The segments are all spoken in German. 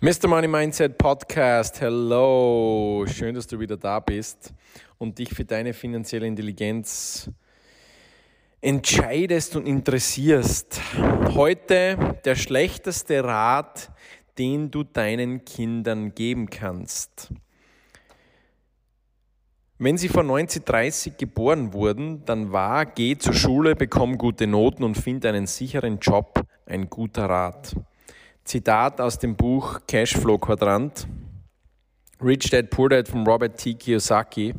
Mr. Money Mindset Podcast, hello, schön, dass du wieder da bist und dich für deine finanzielle Intelligenz entscheidest und interessierst. Heute der schlechteste Rat, den du deinen Kindern geben kannst. Wenn sie vor 1930 geboren wurden, dann war, geh zur Schule, bekomm gute Noten und find einen sicheren Job ein guter Rat. Zitat aus dem Buch Cashflow Quadrant. Rich Dad Poor Dad von Robert T. Kiyosaki.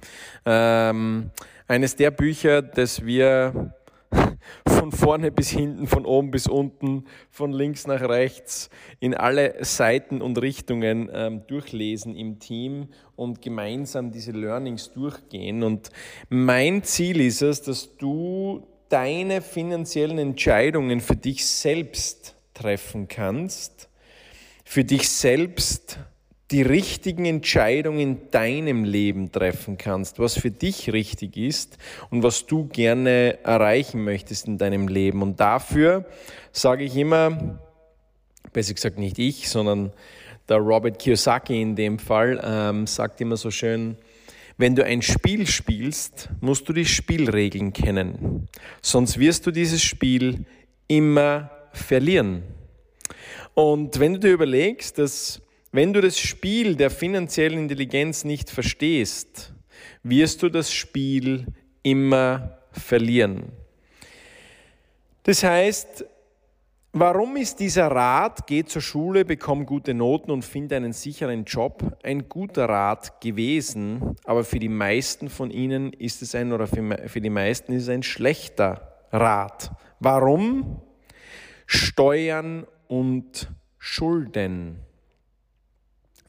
Ähm, eines der Bücher, das wir von vorne bis hinten, von oben bis unten, von links nach rechts, in alle Seiten und Richtungen ähm, durchlesen im Team und gemeinsam diese Learnings durchgehen. Und mein Ziel ist es, dass du deine finanziellen Entscheidungen für dich selbst treffen kannst, für dich selbst die richtigen Entscheidungen in deinem Leben treffen kannst, was für dich richtig ist und was du gerne erreichen möchtest in deinem Leben. Und dafür sage ich immer, besser gesagt nicht ich, sondern der Robert Kiyosaki in dem Fall, ähm, sagt immer so schön, wenn du ein Spiel spielst, musst du die Spielregeln kennen. Sonst wirst du dieses Spiel immer verlieren. Und wenn du dir überlegst, dass wenn du das Spiel der finanziellen Intelligenz nicht verstehst, wirst du das Spiel immer verlieren. Das heißt, warum ist dieser Rat, geh zur Schule, bekomm gute Noten und finde einen sicheren Job, ein guter Rat gewesen, aber für die meisten von ihnen ist es ein, oder für die meisten ist es ein schlechter Rat. Warum? Steuern und Schulden.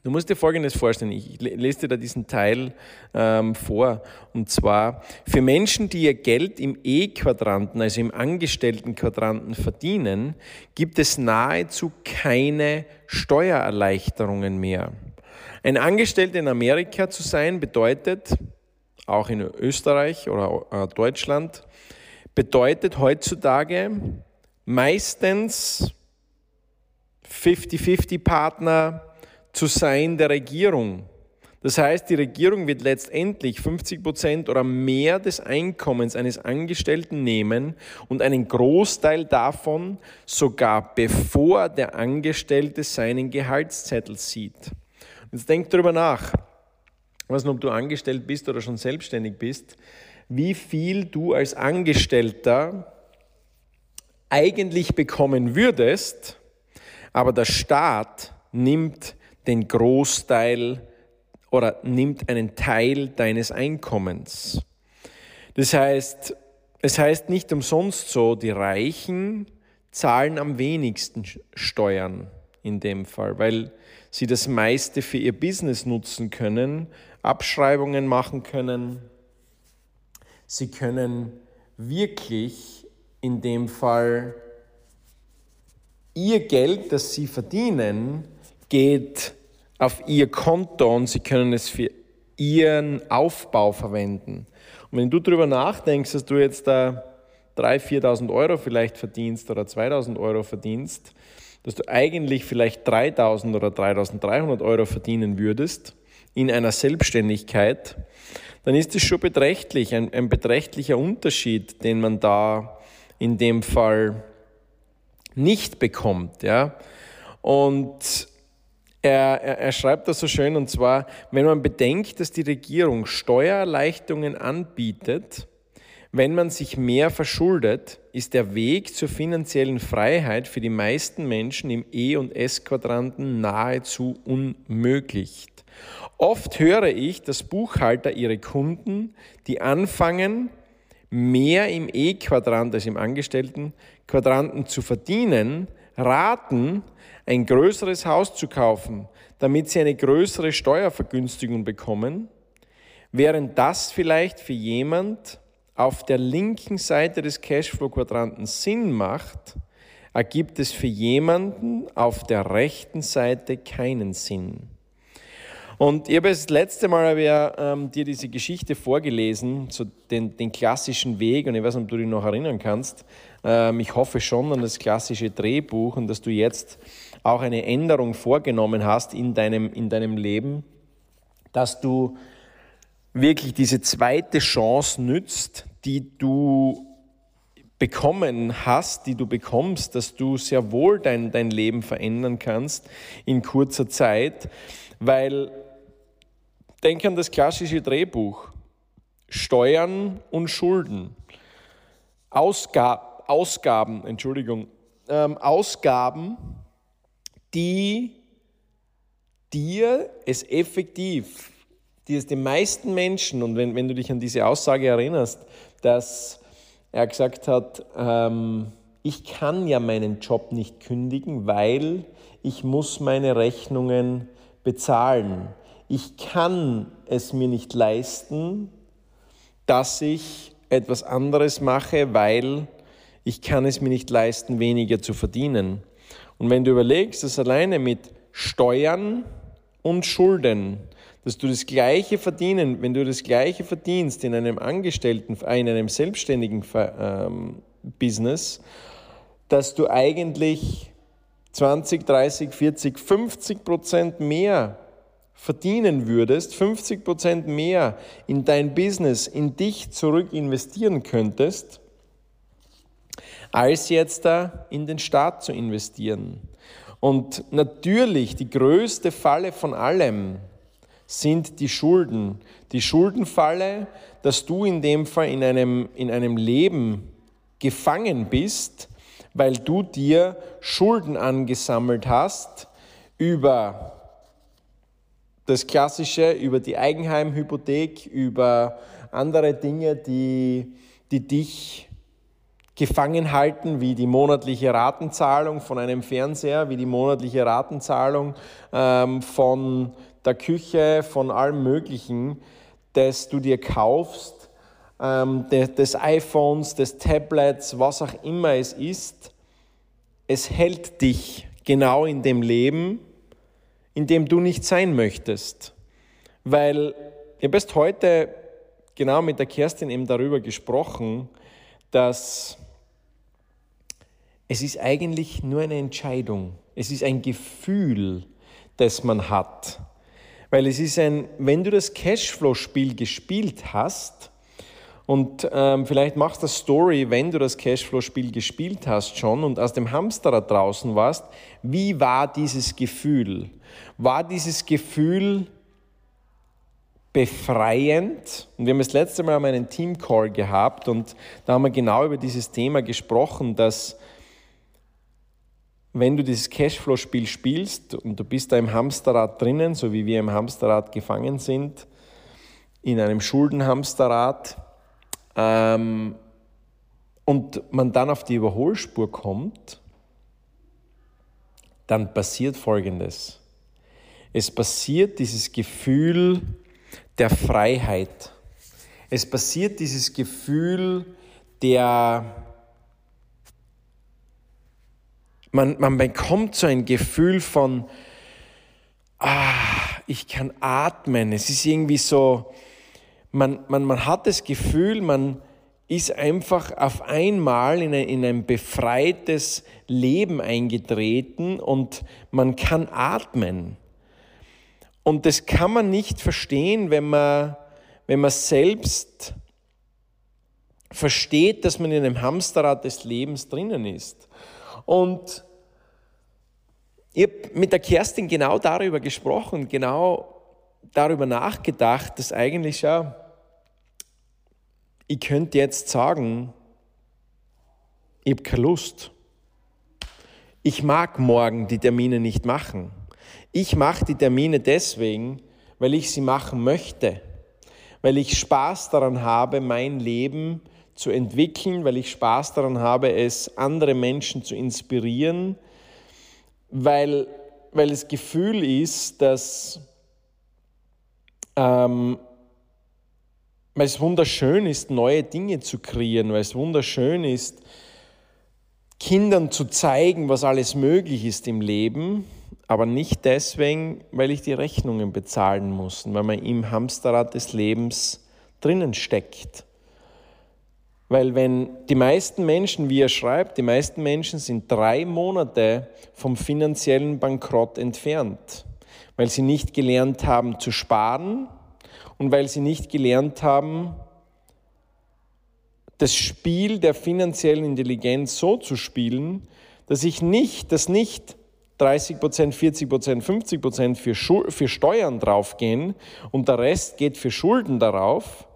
Du musst dir Folgendes vorstellen, ich lese dir da diesen Teil ähm, vor. Und zwar, für Menschen, die ihr Geld im E-Quadranten, also im Angestelltenquadranten verdienen, gibt es nahezu keine Steuererleichterungen mehr. Ein Angestellter in Amerika zu sein bedeutet, auch in Österreich oder äh, Deutschland, bedeutet heutzutage meistens 50-50-Partner zu sein der Regierung. Das heißt, die Regierung wird letztendlich 50 Prozent oder mehr des Einkommens eines Angestellten nehmen und einen Großteil davon sogar bevor der Angestellte seinen Gehaltszettel sieht. Jetzt denk darüber nach. Ich ob du angestellt bist oder schon selbstständig bist, wie viel du als Angestellter eigentlich bekommen würdest, aber der Staat nimmt den Großteil oder nimmt einen Teil deines Einkommens. Das heißt, es heißt nicht umsonst so, die Reichen zahlen am wenigsten Steuern in dem Fall, weil sie das meiste für ihr Business nutzen können, Abschreibungen machen können. Sie können wirklich in dem Fall ihr Geld, das sie verdienen, geht auf ihr Konto und sie können es für ihren Aufbau verwenden. Und wenn du darüber nachdenkst, dass du jetzt da 3.000, 4.000 Euro vielleicht verdienst oder 2.000 Euro verdienst, dass du eigentlich vielleicht 3.000 oder 3.300 Euro verdienen würdest in einer Selbstständigkeit, dann ist es schon beträchtlich, ein, ein beträchtlicher Unterschied, den man da in dem Fall nicht bekommt. Ja? Und er, er, er, schreibt das so schön, und zwar, wenn man bedenkt, dass die Regierung Steuererleichterungen anbietet, wenn man sich mehr verschuldet, ist der Weg zur finanziellen Freiheit für die meisten Menschen im E- und S-Quadranten nahezu unmöglich. Oft höre ich, dass Buchhalter ihre Kunden, die anfangen, mehr im E-Quadrant als im Angestellten-Quadranten zu verdienen, raten, ein größeres Haus zu kaufen, damit sie eine größere Steuervergünstigung bekommen, während das vielleicht für jemand auf der linken Seite des Cashflow-Quadranten Sinn macht, ergibt es für jemanden auf der rechten Seite keinen Sinn. Und ich habe das letzte Mal ja, ähm, dir diese Geschichte vorgelesen, so den, den klassischen Weg, und ich weiß nicht, ob du dich noch erinnern kannst. Ähm, ich hoffe schon an das klassische Drehbuch und dass du jetzt auch eine Änderung vorgenommen hast in deinem, in deinem Leben, dass du wirklich diese zweite Chance nützt, die du bekommen hast, die du bekommst, dass du sehr wohl dein, dein Leben verändern kannst in kurzer Zeit, weil denk an das klassische Drehbuch. Steuern und Schulden. Ausga Ausgaben, Entschuldigung, ähm, Ausgaben, die dir es effektiv die es den meisten Menschen, und wenn, wenn du dich an diese Aussage erinnerst, dass er gesagt hat, ähm, ich kann ja meinen Job nicht kündigen, weil ich muss meine Rechnungen bezahlen. Ich kann es mir nicht leisten, dass ich etwas anderes mache, weil ich kann es mir nicht leisten, weniger zu verdienen. Und wenn du überlegst, dass alleine mit Steuern und Schulden dass du das Gleiche verdienen, wenn du das Gleiche verdienst in einem Angestellten, in einem selbstständigen ähm, Business, dass du eigentlich 20, 30, 40, 50 Prozent mehr verdienen würdest, 50 Prozent mehr in dein Business, in dich zurück investieren könntest, als jetzt da in den Staat zu investieren. Und natürlich die größte Falle von allem sind die Schulden. Die Schuldenfalle, dass du in dem Fall in einem, in einem Leben gefangen bist, weil du dir Schulden angesammelt hast über das Klassische, über die Eigenheimhypothek, über andere Dinge, die, die dich gefangen halten, wie die monatliche Ratenzahlung von einem Fernseher, wie die monatliche Ratenzahlung ähm, von der Küche, von allem Möglichen, das du dir kaufst, ähm, des iPhones, des Tablets, was auch immer es ist, es hält dich genau in dem Leben, in dem du nicht sein möchtest. Weil ich habe erst heute genau mit der Kerstin eben darüber gesprochen, dass es ist eigentlich nur eine Entscheidung. Es ist ein Gefühl, das man hat. Weil es ist ein, wenn du das Cashflow-Spiel gespielt hast, und ähm, vielleicht machst du das Story, wenn du das Cashflow-Spiel gespielt hast schon und aus dem Hamsterrad draußen warst, wie war dieses Gefühl? War dieses Gefühl befreiend? Und wir haben das letzte Mal einen Team-Call gehabt und da haben wir genau über dieses Thema gesprochen, dass wenn du dieses Cashflow-Spiel spielst und du bist da im Hamsterrad drinnen, so wie wir im Hamsterrad gefangen sind, in einem Schuldenhamsterrad, ähm, und man dann auf die Überholspur kommt, dann passiert Folgendes. Es passiert dieses Gefühl der Freiheit. Es passiert dieses Gefühl der Man, man bekommt so ein Gefühl von, ah, ich kann atmen. Es ist irgendwie so, man, man, man hat das Gefühl, man ist einfach auf einmal in ein, in ein befreites Leben eingetreten und man kann atmen. Und das kann man nicht verstehen, wenn man, wenn man selbst versteht, dass man in einem Hamsterrad des Lebens drinnen ist. Und ich habe mit der Kerstin genau darüber gesprochen, genau darüber nachgedacht, dass eigentlich ja, ich könnte jetzt sagen, ich habe keine Lust. Ich mag morgen die Termine nicht machen. Ich mache die Termine deswegen, weil ich sie machen möchte, weil ich Spaß daran habe, mein Leben zu entwickeln, weil ich Spaß daran habe, es andere Menschen zu inspirieren, weil, weil das Gefühl ist, dass ähm, weil es wunderschön ist, neue Dinge zu kreieren, weil es wunderschön ist, Kindern zu zeigen, was alles möglich ist im Leben, aber nicht deswegen, weil ich die Rechnungen bezahlen muss, weil man im Hamsterrad des Lebens drinnen steckt. Weil wenn die meisten Menschen, wie er schreibt, die meisten Menschen sind drei Monate vom finanziellen Bankrott entfernt, weil sie nicht gelernt haben zu sparen und weil sie nicht gelernt haben, das Spiel der finanziellen Intelligenz so zu spielen, dass ich nicht, dass nicht 30 Prozent, 40 Prozent, 50 Prozent für, für Steuern draufgehen und der Rest geht für Schulden darauf,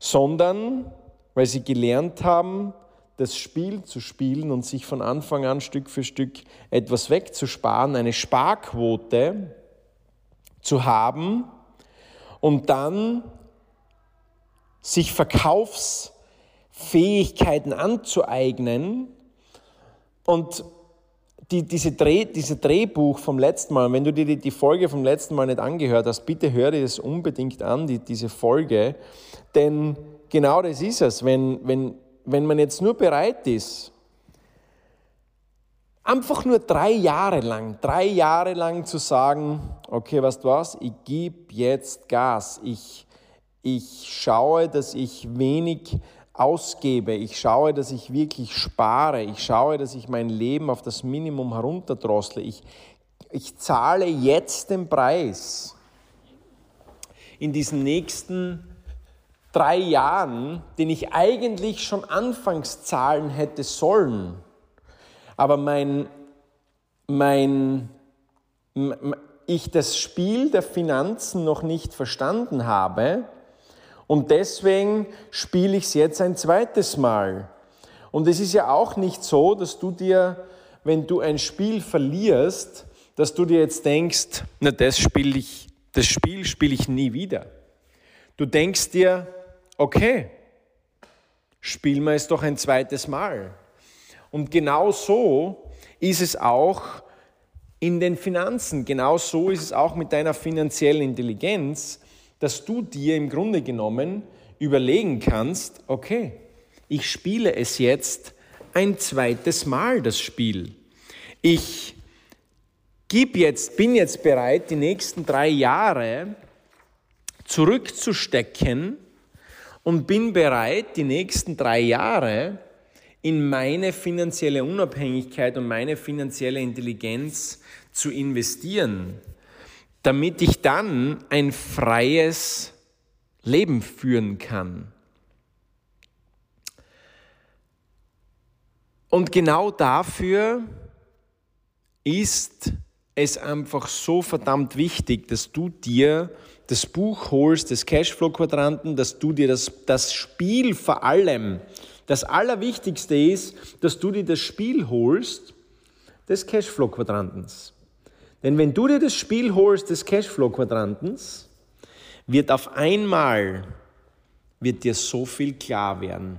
sondern weil sie gelernt haben, das Spiel zu spielen und sich von Anfang an Stück für Stück etwas wegzusparen, eine Sparquote zu haben und dann sich Verkaufsfähigkeiten anzueignen und die, diese, Dreh, diese Drehbuch vom letzten Mal, wenn du dir die, die, Folge vom letzten Mal nicht angehört hast, bitte hör dir das unbedingt an, die, diese Folge. Denn genau das ist es. Wenn, wenn, wenn man jetzt nur bereit ist, einfach nur drei Jahre lang, drei Jahre lang zu sagen, okay, weißt du was, ich gebe jetzt Gas, ich, ich schaue, dass ich wenig ausgebe, ich schaue, dass ich wirklich spare, ich schaue, dass ich mein Leben auf das Minimum herunterdrossle, ich, ich zahle jetzt den Preis. In diesen nächsten drei Jahren, den ich eigentlich schon anfangs zahlen hätte sollen, aber mein, mein, ich das Spiel der Finanzen noch nicht verstanden habe, und deswegen spiele ich es jetzt ein zweites Mal. Und es ist ja auch nicht so, dass du dir, wenn du ein Spiel verlierst, dass du dir jetzt denkst, na das spiele ich, das Spiel spiele ich nie wieder. Du denkst dir, okay, spielen wir es doch ein zweites Mal. Und genau so ist es auch in den Finanzen, genau so ist es auch mit deiner finanziellen Intelligenz dass du dir im Grunde genommen überlegen kannst, okay, ich spiele es jetzt ein zweites Mal, das Spiel. Ich gib jetzt, bin jetzt bereit, die nächsten drei Jahre zurückzustecken und bin bereit, die nächsten drei Jahre in meine finanzielle Unabhängigkeit und meine finanzielle Intelligenz zu investieren damit ich dann ein freies Leben führen kann. Und genau dafür ist es einfach so verdammt wichtig, dass du dir das Buch holst, das Cashflow-Quadranten, dass du dir das, das Spiel vor allem, das Allerwichtigste ist, dass du dir das Spiel holst des Cashflow-Quadrantens. Denn wenn du dir das Spiel holst des Cashflow-Quadrantens, wird auf einmal wird dir so viel klar werden.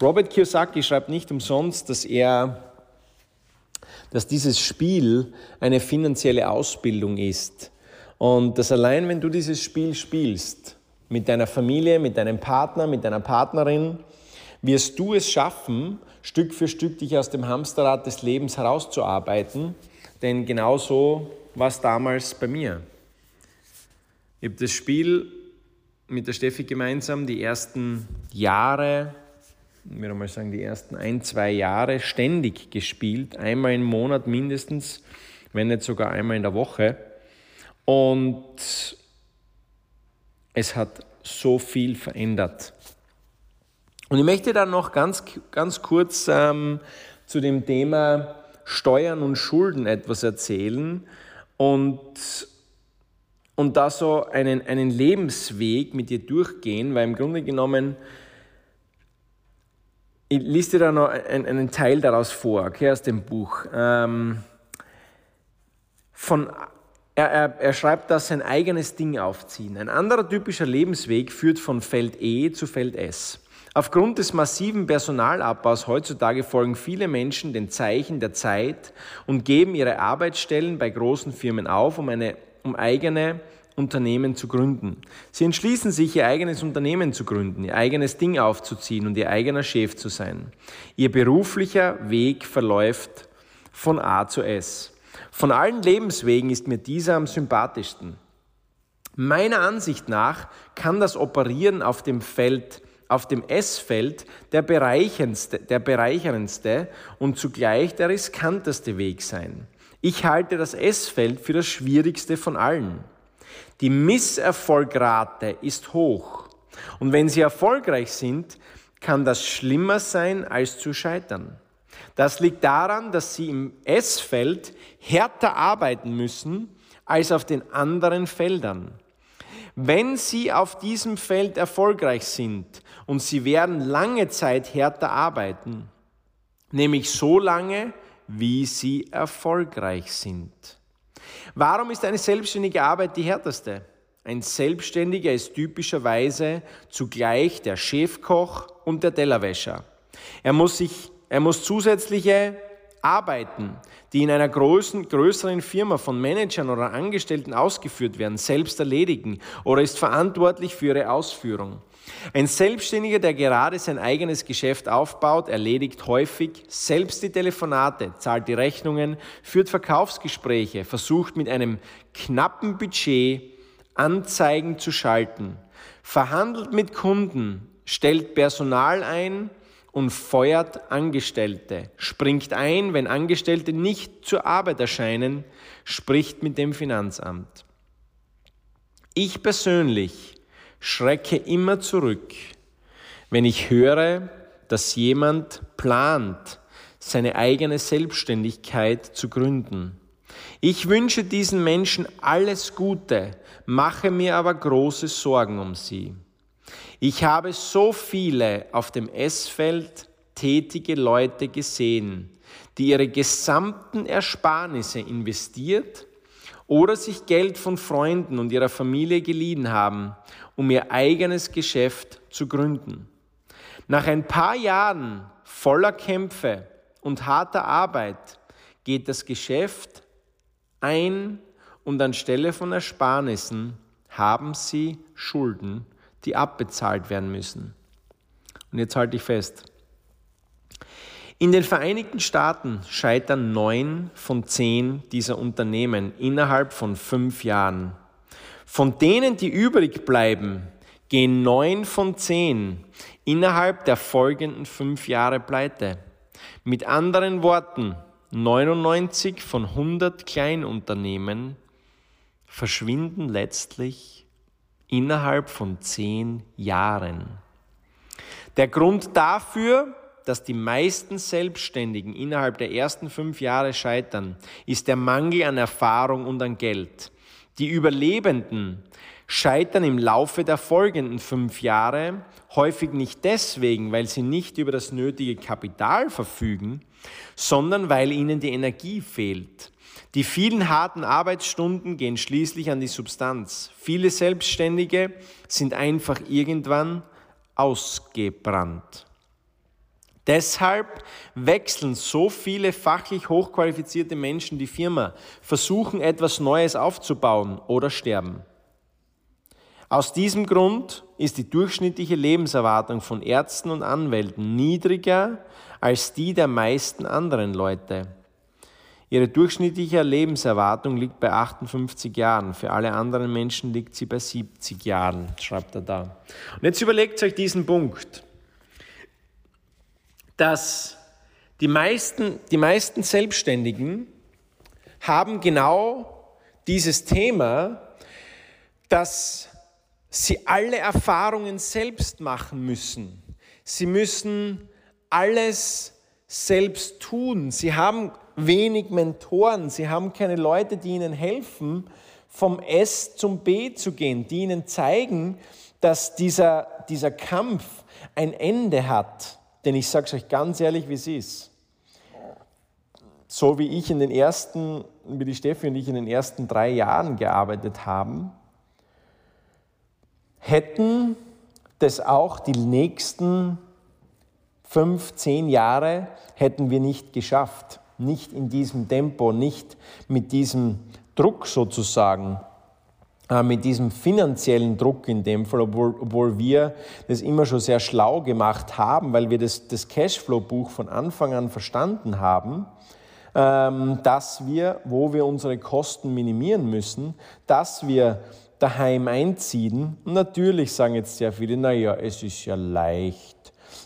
Robert Kiyosaki schreibt nicht umsonst, dass er, dass dieses Spiel eine finanzielle Ausbildung ist. Und dass allein, wenn du dieses Spiel spielst, mit deiner Familie, mit deinem Partner, mit deiner Partnerin, wirst du es schaffen, Stück für Stück dich aus dem Hamsterrad des Lebens herauszuarbeiten denn genau so war es damals bei mir. Ich habe das Spiel mit der Steffi gemeinsam die ersten Jahre, ich würde mal sagen die ersten ein, zwei Jahre ständig gespielt, einmal im Monat mindestens, wenn nicht sogar einmal in der Woche. Und es hat so viel verändert. Und ich möchte dann noch ganz, ganz kurz ähm, zu dem Thema Steuern und Schulden etwas erzählen und, und da so einen, einen Lebensweg mit dir durchgehen, weil im Grunde genommen, ich lese dir da noch einen, einen Teil daraus vor, okay, aus dem Buch. Ähm, von er, er, er, schreibt da sein eigenes Ding aufziehen. Ein anderer typischer Lebensweg führt von Feld E zu Feld S. Aufgrund des massiven Personalabbaus heutzutage folgen viele Menschen den Zeichen der Zeit und geben ihre Arbeitsstellen bei großen Firmen auf, um, eine, um eigene Unternehmen zu gründen. Sie entschließen sich, ihr eigenes Unternehmen zu gründen, ihr eigenes Ding aufzuziehen und ihr eigener Chef zu sein. Ihr beruflicher Weg verläuft von A zu S. Von allen Lebenswegen ist mir dieser am sympathischsten. Meiner Ansicht nach kann das Operieren auf dem Feld, auf dem S-Feld der bereicherndste, der bereicherndste und zugleich der riskanteste Weg sein. Ich halte das S-Feld für das schwierigste von allen. Die Misserfolgrate ist hoch. Und wenn Sie erfolgreich sind, kann das schlimmer sein als zu scheitern. Das liegt daran, dass Sie im S-Feld härter arbeiten müssen als auf den anderen Feldern. Wenn Sie auf diesem Feld erfolgreich sind und Sie werden lange Zeit härter arbeiten, nämlich so lange, wie Sie erfolgreich sind. Warum ist eine selbstständige Arbeit die härteste? Ein Selbstständiger ist typischerweise zugleich der Chefkoch und der Tellerwäscher. Er muss sich, er muss zusätzliche Arbeiten, die in einer großen, größeren Firma von Managern oder Angestellten ausgeführt werden, selbst erledigen oder ist verantwortlich für ihre Ausführung. Ein Selbstständiger, der gerade sein eigenes Geschäft aufbaut, erledigt häufig selbst die Telefonate, zahlt die Rechnungen, führt Verkaufsgespräche, versucht mit einem knappen Budget Anzeigen zu schalten, verhandelt mit Kunden, stellt Personal ein und feuert Angestellte, springt ein, wenn Angestellte nicht zur Arbeit erscheinen, spricht mit dem Finanzamt. Ich persönlich schrecke immer zurück, wenn ich höre, dass jemand plant, seine eigene Selbstständigkeit zu gründen. Ich wünsche diesen Menschen alles Gute, mache mir aber große Sorgen um sie. Ich habe so viele auf dem S-Feld tätige Leute gesehen, die ihre gesamten Ersparnisse investiert oder sich Geld von Freunden und ihrer Familie geliehen haben, um ihr eigenes Geschäft zu gründen. Nach ein paar Jahren voller Kämpfe und harter Arbeit geht das Geschäft ein und anstelle von Ersparnissen haben sie Schulden, die abbezahlt werden müssen. Und jetzt halte ich fest. In den Vereinigten Staaten scheitern neun von zehn dieser Unternehmen innerhalb von fünf Jahren. Von denen, die übrig bleiben, gehen neun von zehn innerhalb der folgenden fünf Jahre pleite. Mit anderen Worten, 99 von 100 Kleinunternehmen verschwinden letztlich innerhalb von zehn Jahren. Der Grund dafür, dass die meisten Selbstständigen innerhalb der ersten fünf Jahre scheitern, ist der Mangel an Erfahrung und an Geld. Die Überlebenden scheitern im Laufe der folgenden fünf Jahre häufig nicht deswegen, weil sie nicht über das nötige Kapital verfügen, sondern weil ihnen die Energie fehlt. Die vielen harten Arbeitsstunden gehen schließlich an die Substanz. Viele Selbstständige sind einfach irgendwann ausgebrannt. Deshalb wechseln so viele fachlich hochqualifizierte Menschen die Firma, versuchen etwas Neues aufzubauen oder sterben. Aus diesem Grund ist die durchschnittliche Lebenserwartung von Ärzten und Anwälten niedriger als die der meisten anderen Leute. Ihre durchschnittliche Lebenserwartung liegt bei 58 Jahren. Für alle anderen Menschen liegt sie bei 70 Jahren, schreibt er da. Und jetzt überlegt euch diesen Punkt, dass die meisten, die meisten Selbstständigen haben genau dieses Thema, dass sie alle Erfahrungen selbst machen müssen. Sie müssen alles selbst tun. Sie haben wenig Mentoren, sie haben keine Leute, die ihnen helfen, vom S zum B zu gehen, die ihnen zeigen, dass dieser, dieser Kampf ein Ende hat. Denn ich sage es euch ganz ehrlich, wie es ist. So wie ich in den ersten, wie die Steffi und ich in den ersten drei Jahren gearbeitet haben, hätten das auch die nächsten fünf, zehn Jahre hätten wir nicht geschafft. Nicht in diesem Tempo, nicht mit diesem Druck sozusagen, äh, mit diesem finanziellen Druck in dem Fall, obwohl, obwohl wir das immer schon sehr schlau gemacht haben, weil wir das, das Cashflow-Buch von Anfang an verstanden haben. ähm, dass wir, wo wir unsere Kosten minimieren müssen, dass wir daheim einziehen. Und natürlich sagen jetzt sehr viele, naja, es ist ja leicht,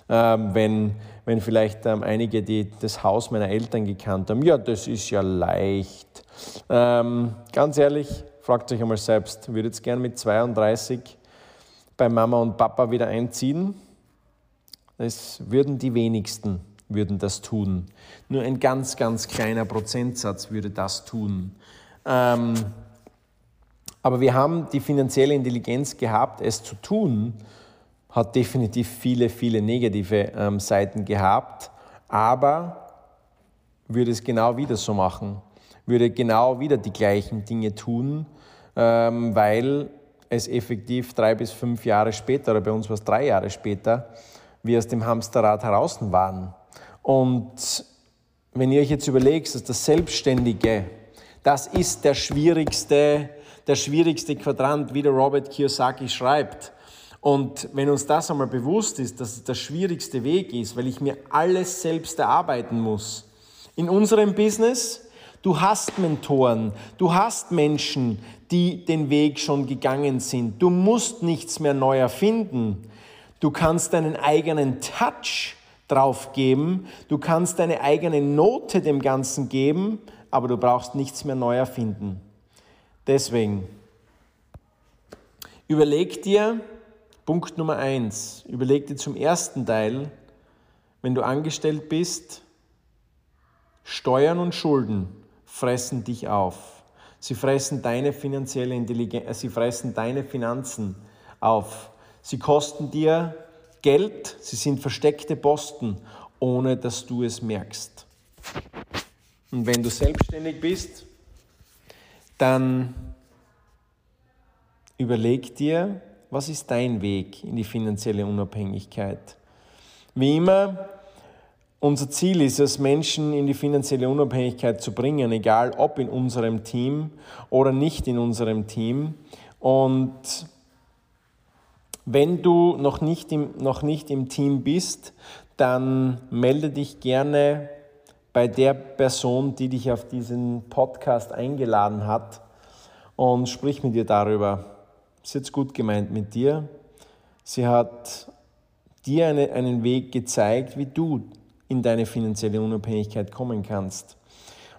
wenn, wenn vielleicht ähm, einige, die das Haus meiner Eltern gekannt haben, ja, das ist ja leicht. Ähm, ganz ehrlich, fragt euch einmal selbst, würdet ihr gern mit 32 bei Mama und Papa wieder einziehen? Das würden die wenigsten würden das tun. Nur ein ganz, ganz kleiner Prozentsatz würde das tun. Ähm, aber wir haben die finanzielle Intelligenz gehabt, es zu tun, hat definitiv viele, viele negative ähm, Seiten gehabt, aber würde es genau wieder so machen, würde genau wieder die gleichen Dinge tun, ähm, weil es effektiv drei bis fünf Jahre später, oder bei uns war es drei Jahre später, wir aus dem Hamsterrad heraus waren. Und wenn ihr euch jetzt überlegt, dass das Selbstständige, das ist der schwierigste, der schwierigste Quadrant, wie der Robert Kiyosaki schreibt. Und wenn uns das einmal bewusst ist, dass es der schwierigste Weg ist, weil ich mir alles selbst erarbeiten muss. In unserem Business, du hast Mentoren, du hast Menschen, die den Weg schon gegangen sind. Du musst nichts mehr neu erfinden. Du kannst deinen eigenen Touch drauf geben. Du kannst deine eigene Note dem Ganzen geben, aber du brauchst nichts mehr neu erfinden. Deswegen, überleg dir, Punkt Nummer eins, überleg dir zum ersten Teil, wenn du angestellt bist, Steuern und Schulden fressen dich auf. Sie fressen deine finanzielle Intelligenz, äh, sie fressen deine Finanzen auf. Sie kosten dir Geld, sie sind versteckte Posten, ohne dass du es merkst. Und wenn du selbstständig bist, dann überleg dir, was ist dein Weg in die finanzielle Unabhängigkeit. Wie immer, unser Ziel ist es, Menschen in die finanzielle Unabhängigkeit zu bringen, egal ob in unserem Team oder nicht in unserem Team. Und wenn du noch nicht im, noch nicht im Team bist, dann melde dich gerne bei der Person, die dich auf diesen Podcast eingeladen hat und sprich mit ihr darüber. Hat es gut gemeint mit dir. Sie hat dir eine, einen Weg gezeigt, wie du in deine finanzielle Unabhängigkeit kommen kannst.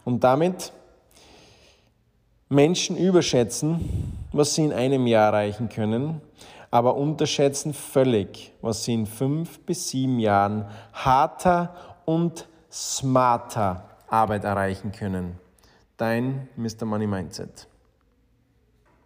Und damit Menschen überschätzen, was sie in einem Jahr erreichen können aber unterschätzen völlig, was sie in fünf bis sieben Jahren harter und smarter Arbeit erreichen können. Dein Mr. Money Mindset.